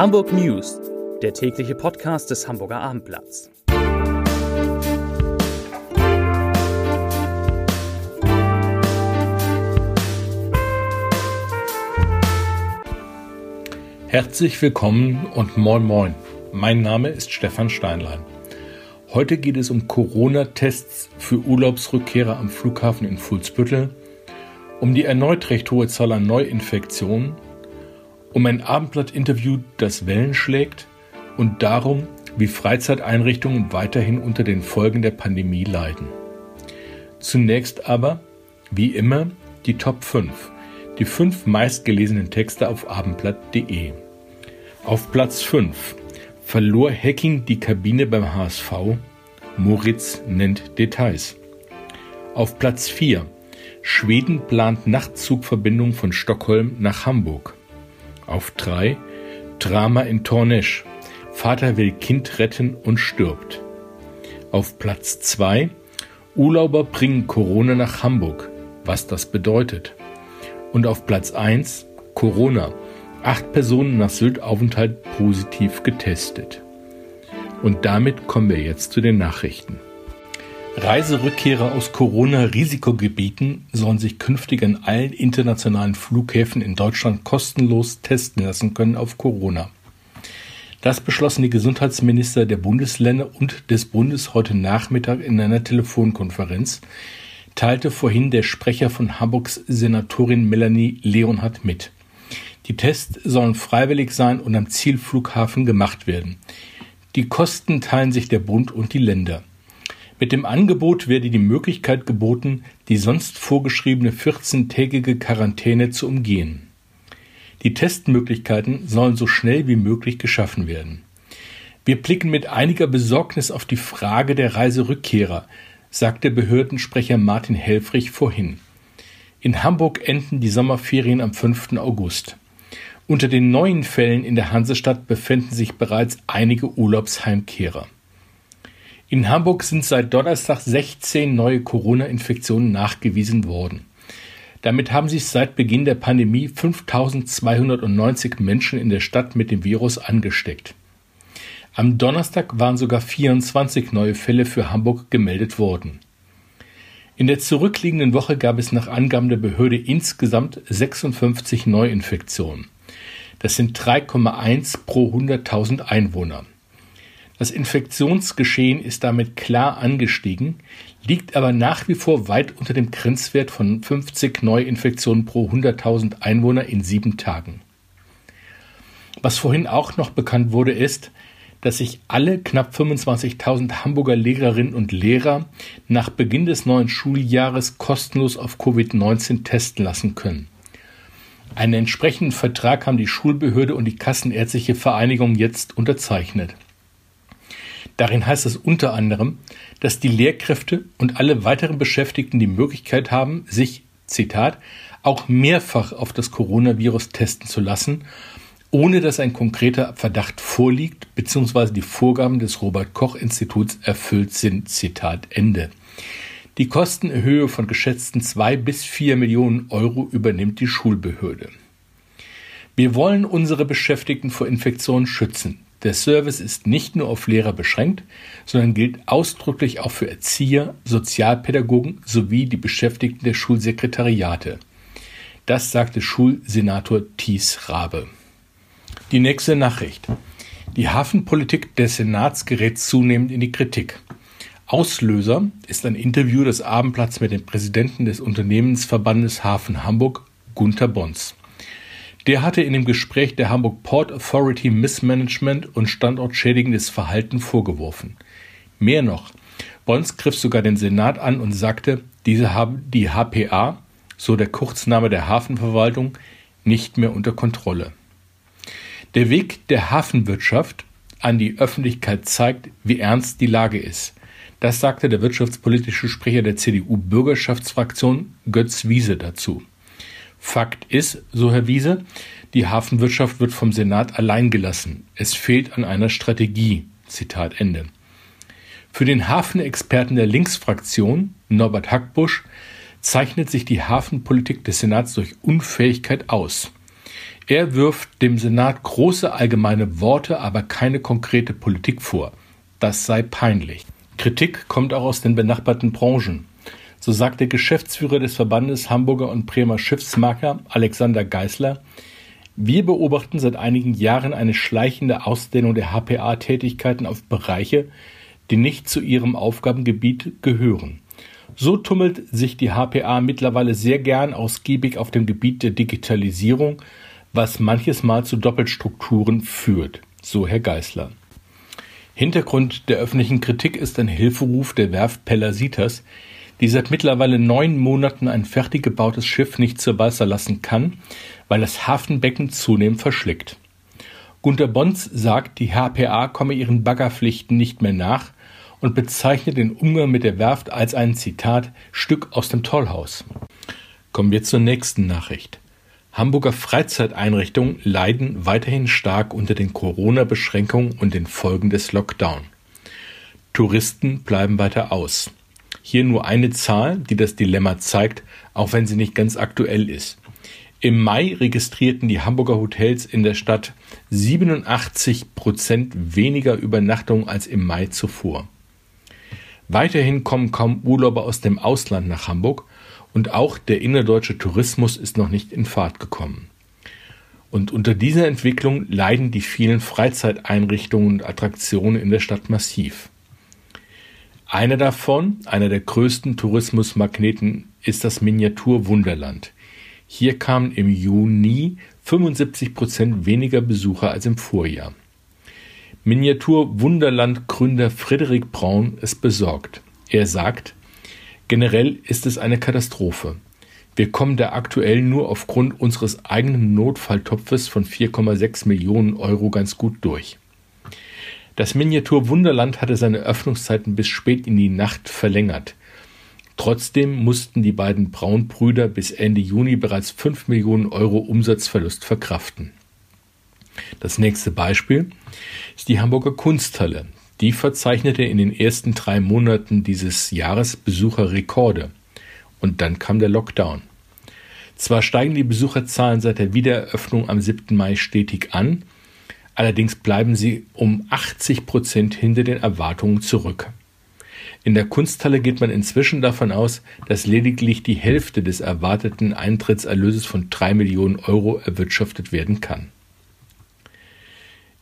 Hamburg News, der tägliche Podcast des Hamburger Abendblatts. Herzlich willkommen und moin moin. Mein Name ist Stefan Steinlein. Heute geht es um Corona-Tests für Urlaubsrückkehrer am Flughafen in Fuhlsbüttel, um die erneut recht hohe Zahl an Neuinfektionen um ein Abendblatt-Interview, das Wellen schlägt und darum, wie Freizeiteinrichtungen weiterhin unter den Folgen der Pandemie leiden. Zunächst aber, wie immer, die Top 5, die fünf meistgelesenen Texte auf abendblatt.de. Auf Platz 5 verlor Hacking die Kabine beim HSV, Moritz nennt Details. Auf Platz 4 Schweden plant Nachtzugverbindung von Stockholm nach Hamburg. Auf drei Drama in Tornesch. Vater will Kind retten und stirbt. Auf Platz zwei Urlauber bringen Corona nach Hamburg. Was das bedeutet. Und auf Platz eins Corona. Acht Personen nach Sylt-Aufenthalt positiv getestet. Und damit kommen wir jetzt zu den Nachrichten. Reiserückkehrer aus Corona-Risikogebieten sollen sich künftig an allen internationalen Flughäfen in Deutschland kostenlos testen lassen können auf Corona. Das beschlossen die Gesundheitsminister der Bundesländer und des Bundes heute Nachmittag in einer Telefonkonferenz, teilte vorhin der Sprecher von Hamburgs Senatorin Melanie Leonhardt mit. Die Tests sollen freiwillig sein und am Zielflughafen gemacht werden. Die Kosten teilen sich der Bund und die Länder. Mit dem Angebot werde die Möglichkeit geboten, die sonst vorgeschriebene 14-tägige Quarantäne zu umgehen. Die Testmöglichkeiten sollen so schnell wie möglich geschaffen werden. Wir blicken mit einiger Besorgnis auf die Frage der Reiserückkehrer, sagte Behördensprecher Martin Helfrich vorhin. In Hamburg enden die Sommerferien am 5. August. Unter den neuen Fällen in der Hansestadt befinden sich bereits einige Urlaubsheimkehrer. In Hamburg sind seit Donnerstag 16 neue Corona-Infektionen nachgewiesen worden. Damit haben sich seit Beginn der Pandemie 5290 Menschen in der Stadt mit dem Virus angesteckt. Am Donnerstag waren sogar 24 neue Fälle für Hamburg gemeldet worden. In der zurückliegenden Woche gab es nach Angaben der Behörde insgesamt 56 Neuinfektionen. Das sind 3,1 pro 100.000 Einwohner. Das Infektionsgeschehen ist damit klar angestiegen, liegt aber nach wie vor weit unter dem Grenzwert von 50 Neuinfektionen pro 100.000 Einwohner in sieben Tagen. Was vorhin auch noch bekannt wurde, ist, dass sich alle knapp 25.000 Hamburger Lehrerinnen und Lehrer nach Beginn des neuen Schuljahres kostenlos auf Covid-19 testen lassen können. Einen entsprechenden Vertrag haben die Schulbehörde und die Kassenärztliche Vereinigung jetzt unterzeichnet. Darin heißt es unter anderem, dass die Lehrkräfte und alle weiteren Beschäftigten die Möglichkeit haben, sich, Zitat, auch mehrfach auf das Coronavirus testen zu lassen, ohne dass ein konkreter Verdacht vorliegt bzw. die Vorgaben des Robert Koch Instituts erfüllt sind. Zitat Ende. Die Kostenhöhe von geschätzten zwei bis vier Millionen Euro übernimmt die Schulbehörde. Wir wollen unsere Beschäftigten vor Infektionen schützen. Der Service ist nicht nur auf Lehrer beschränkt, sondern gilt ausdrücklich auch für Erzieher, Sozialpädagogen sowie die Beschäftigten der Schulsekretariate. Das sagte Schulsenator Thies Rabe. Die nächste Nachricht. Die Hafenpolitik des Senats gerät zunehmend in die Kritik. Auslöser ist ein Interview des Abendblatts mit dem Präsidenten des Unternehmensverbandes Hafen Hamburg, Gunther Bons. Der hatte in dem Gespräch der Hamburg Port Authority Missmanagement und standortschädigendes Verhalten vorgeworfen. Mehr noch, Bons griff sogar den Senat an und sagte, diese haben die HPA, so der Kurzname der Hafenverwaltung, nicht mehr unter Kontrolle. Der Weg der Hafenwirtschaft an die Öffentlichkeit zeigt, wie ernst die Lage ist. Das sagte der wirtschaftspolitische Sprecher der CDU-Bürgerschaftsfraktion Götz Wiese dazu. Fakt ist, so Herr Wiese, die Hafenwirtschaft wird vom Senat allein gelassen. Es fehlt an einer Strategie. Zitat Ende. Für den Hafenexperten der Linksfraktion, Norbert Hackbusch, zeichnet sich die Hafenpolitik des Senats durch Unfähigkeit aus. Er wirft dem Senat große allgemeine Worte, aber keine konkrete Politik vor. Das sei peinlich. Kritik kommt auch aus den benachbarten Branchen. So sagt der Geschäftsführer des Verbandes Hamburger und Bremer Schiffsmarker, Alexander Geisler, wir beobachten seit einigen Jahren eine schleichende Ausdehnung der HPA-Tätigkeiten auf Bereiche, die nicht zu ihrem Aufgabengebiet gehören. So tummelt sich die HPA mittlerweile sehr gern ausgiebig auf dem Gebiet der Digitalisierung, was manches Mal zu Doppelstrukturen führt, so Herr Geißler. Hintergrund der öffentlichen Kritik ist ein Hilferuf der Werft Pellasitas, die seit mittlerweile neun Monaten ein fertig gebautes Schiff nicht zur Wasser lassen kann, weil das Hafenbecken zunehmend verschlickt. Gunter Bons sagt, die HPA komme ihren Baggerpflichten nicht mehr nach und bezeichnet den Umgang mit der Werft als ein Zitat Stück aus dem Tollhaus. Kommen wir zur nächsten Nachricht. Hamburger Freizeiteinrichtungen leiden weiterhin stark unter den Corona-Beschränkungen und den Folgen des Lockdown. Touristen bleiben weiter aus. Hier nur eine Zahl, die das Dilemma zeigt, auch wenn sie nicht ganz aktuell ist. Im Mai registrierten die Hamburger Hotels in der Stadt 87 Prozent weniger Übernachtungen als im Mai zuvor. Weiterhin kommen kaum Urlauber aus dem Ausland nach Hamburg und auch der innerdeutsche Tourismus ist noch nicht in Fahrt gekommen. Und unter dieser Entwicklung leiden die vielen Freizeiteinrichtungen und Attraktionen in der Stadt massiv. Einer davon, einer der größten Tourismusmagneten, ist das Miniatur-Wunderland. Hier kamen im Juni 75 Prozent weniger Besucher als im Vorjahr. Miniatur-Wunderland-Gründer Frederik Braun ist besorgt. Er sagt, Generell ist es eine Katastrophe. Wir kommen da aktuell nur aufgrund unseres eigenen Notfalltopfes von 4,6 Millionen Euro ganz gut durch. Das Miniatur Wunderland hatte seine Öffnungszeiten bis spät in die Nacht verlängert. Trotzdem mussten die beiden Braunbrüder bis Ende Juni bereits 5 Millionen Euro Umsatzverlust verkraften. Das nächste Beispiel ist die Hamburger Kunsthalle. Die verzeichnete in den ersten drei Monaten dieses Jahres Besucherrekorde. Und dann kam der Lockdown. Zwar steigen die Besucherzahlen seit der Wiedereröffnung am 7. Mai stetig an, allerdings bleiben sie um 80 Prozent hinter den Erwartungen zurück. In der Kunsthalle geht man inzwischen davon aus, dass lediglich die Hälfte des erwarteten Eintrittserlöses von drei Millionen Euro erwirtschaftet werden kann.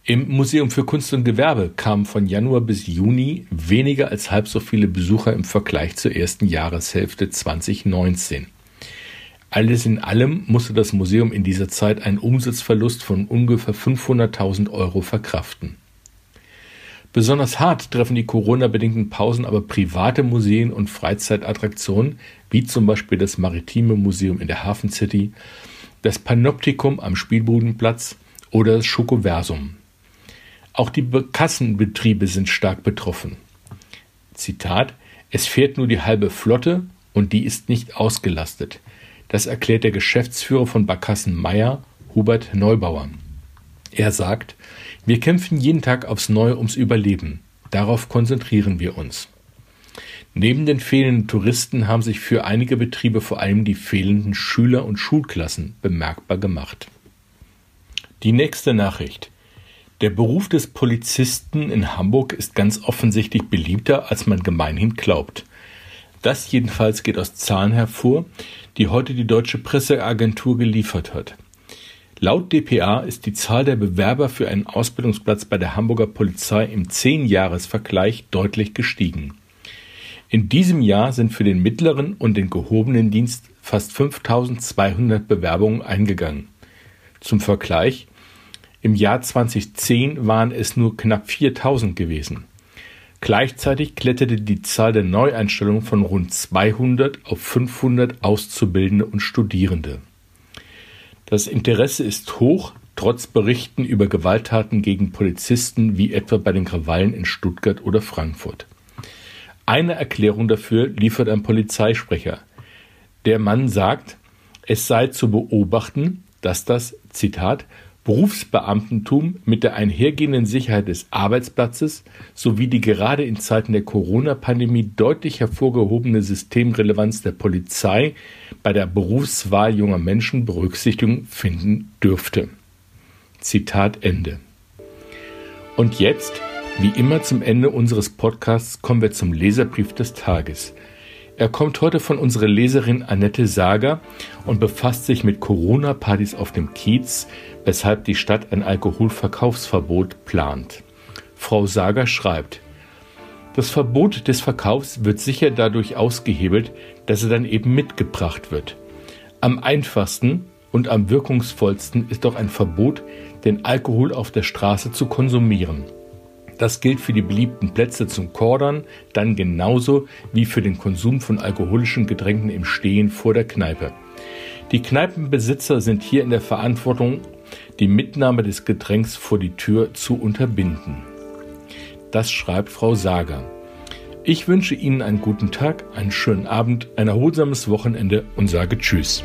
Im Museum für Kunst und Gewerbe kamen von Januar bis Juni weniger als halb so viele Besucher im Vergleich zur ersten Jahreshälfte 2019. Alles in allem musste das Museum in dieser Zeit einen Umsatzverlust von ungefähr 500.000 Euro verkraften. Besonders hart treffen die Corona-bedingten Pausen aber private Museen und Freizeitattraktionen, wie zum Beispiel das Maritime Museum in der Hafen City, das Panoptikum am Spielbudenplatz oder das Schokoversum. Auch die Kassenbetriebe sind stark betroffen. Zitat: Es fährt nur die halbe Flotte und die ist nicht ausgelastet. Das erklärt der Geschäftsführer von Barkassen Meyer, Hubert Neubauer. Er sagt, wir kämpfen jeden Tag aufs Neue ums Überleben. Darauf konzentrieren wir uns. Neben den fehlenden Touristen haben sich für einige Betriebe vor allem die fehlenden Schüler und Schulklassen bemerkbar gemacht. Die nächste Nachricht. Der Beruf des Polizisten in Hamburg ist ganz offensichtlich beliebter, als man gemeinhin glaubt. Das jedenfalls geht aus Zahlen hervor, die heute die deutsche Presseagentur geliefert hat. Laut dpa ist die Zahl der Bewerber für einen Ausbildungsplatz bei der Hamburger Polizei im Zehnjahresvergleich deutlich gestiegen. In diesem Jahr sind für den mittleren und den gehobenen Dienst fast 5200 Bewerbungen eingegangen. Zum Vergleich, im Jahr 2010 waren es nur knapp 4000 gewesen. Gleichzeitig kletterte die Zahl der Neueinstellungen von rund 200 auf 500 Auszubildende und Studierende. Das Interesse ist hoch, trotz Berichten über Gewalttaten gegen Polizisten wie etwa bei den Krawallen in Stuttgart oder Frankfurt. Eine Erklärung dafür liefert ein Polizeisprecher. Der Mann sagt, es sei zu beobachten, dass das, Zitat, Berufsbeamtentum mit der einhergehenden Sicherheit des Arbeitsplatzes sowie die gerade in Zeiten der Corona-Pandemie deutlich hervorgehobene Systemrelevanz der Polizei bei der Berufswahl junger Menschen Berücksichtigung finden dürfte Zitat Ende. Und jetzt, wie immer zum Ende unseres Podcasts, kommen wir zum Leserbrief des Tages. Er kommt heute von unserer Leserin Annette Sager und befasst sich mit Corona-Partys auf dem Kiez, weshalb die Stadt ein Alkoholverkaufsverbot plant. Frau Sager schreibt, das Verbot des Verkaufs wird sicher dadurch ausgehebelt, dass er dann eben mitgebracht wird. Am einfachsten und am wirkungsvollsten ist doch ein Verbot, den Alkohol auf der Straße zu konsumieren. Das gilt für die beliebten Plätze zum Kordern, dann genauso wie für den Konsum von alkoholischen Getränken im Stehen vor der Kneipe. Die Kneipenbesitzer sind hier in der Verantwortung, die Mitnahme des Getränks vor die Tür zu unterbinden. Das schreibt Frau Sager. Ich wünsche Ihnen einen guten Tag, einen schönen Abend, ein erholsames Wochenende und sage Tschüss.